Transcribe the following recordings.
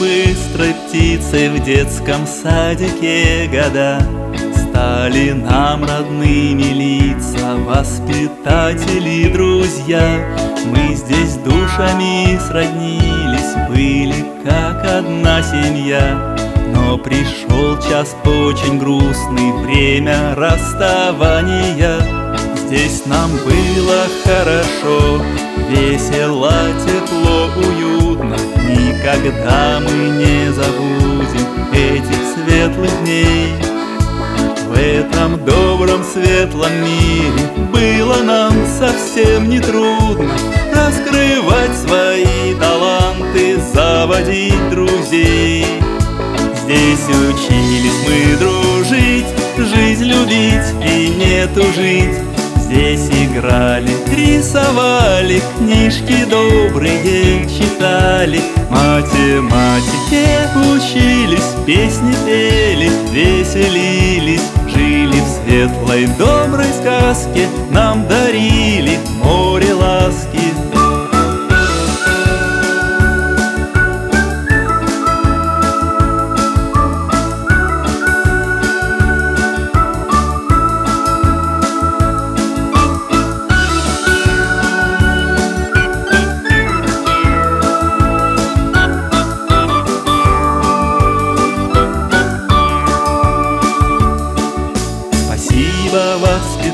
Учиться в детском садике года. Стали нам родными лица Воспитатели, друзья. Мы здесь душами сроднились Были как одна семья. Но пришел час очень грустный Время расставания. Здесь нам было хорошо Весело, тепло, уютно Никогда мы не забудем Этих светлых дней. В этом добром светлом мире Было нам совсем не трудно Раскрывать свои таланты Заводить друзей. Здесь учились мы дружить Жизнь любить и не тужить Здесь играли, рисовали, книжки добрые читали, Математике учились, песни пели, веселились, Жили в светлой доброй сказке, нам дарили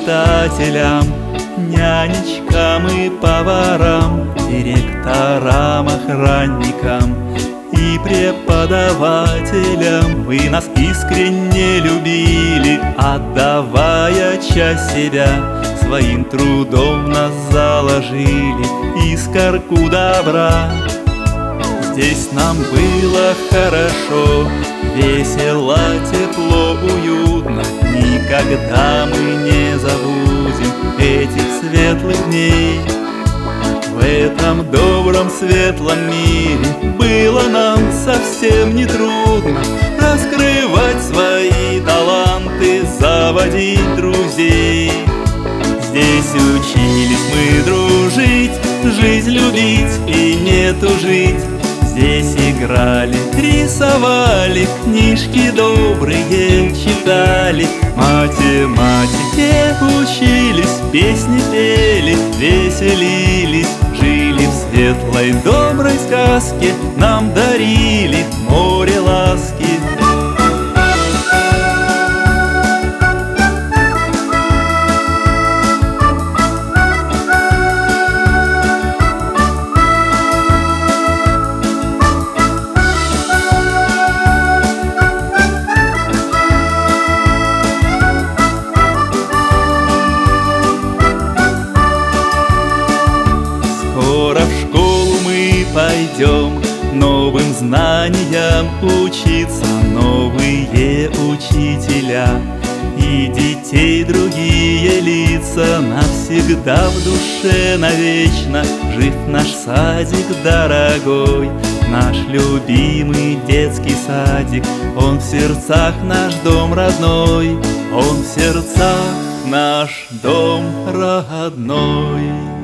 воспитателям, нянечкам и поварам, Директорам, охранникам и преподавателям. Вы нас искренне любили, отдавая часть себя, Своим трудом нас заложили искорку добра. Здесь нам было хорошо, весело, тепло, Никогда мы не забудем этих светлых дней. В этом добром светлом мире было нам совсем не трудно Раскрывать свои таланты, заводить друзей. Здесь учились мы дружить, жизнь любить и не тужить Здесь играли, рисовали, книжки добрые читали, Математике учились, песни пели, веселились, Жили в светлой доброй сказке, нам дарили море ласки. Пойдем Новым знаниям учиться Новые учителя И детей другие лица Навсегда в душе навечно. Жив наш садик дорогой Наш любимый детский садик. Он в сердцах наш дом родной Он в сердцах наш дом родной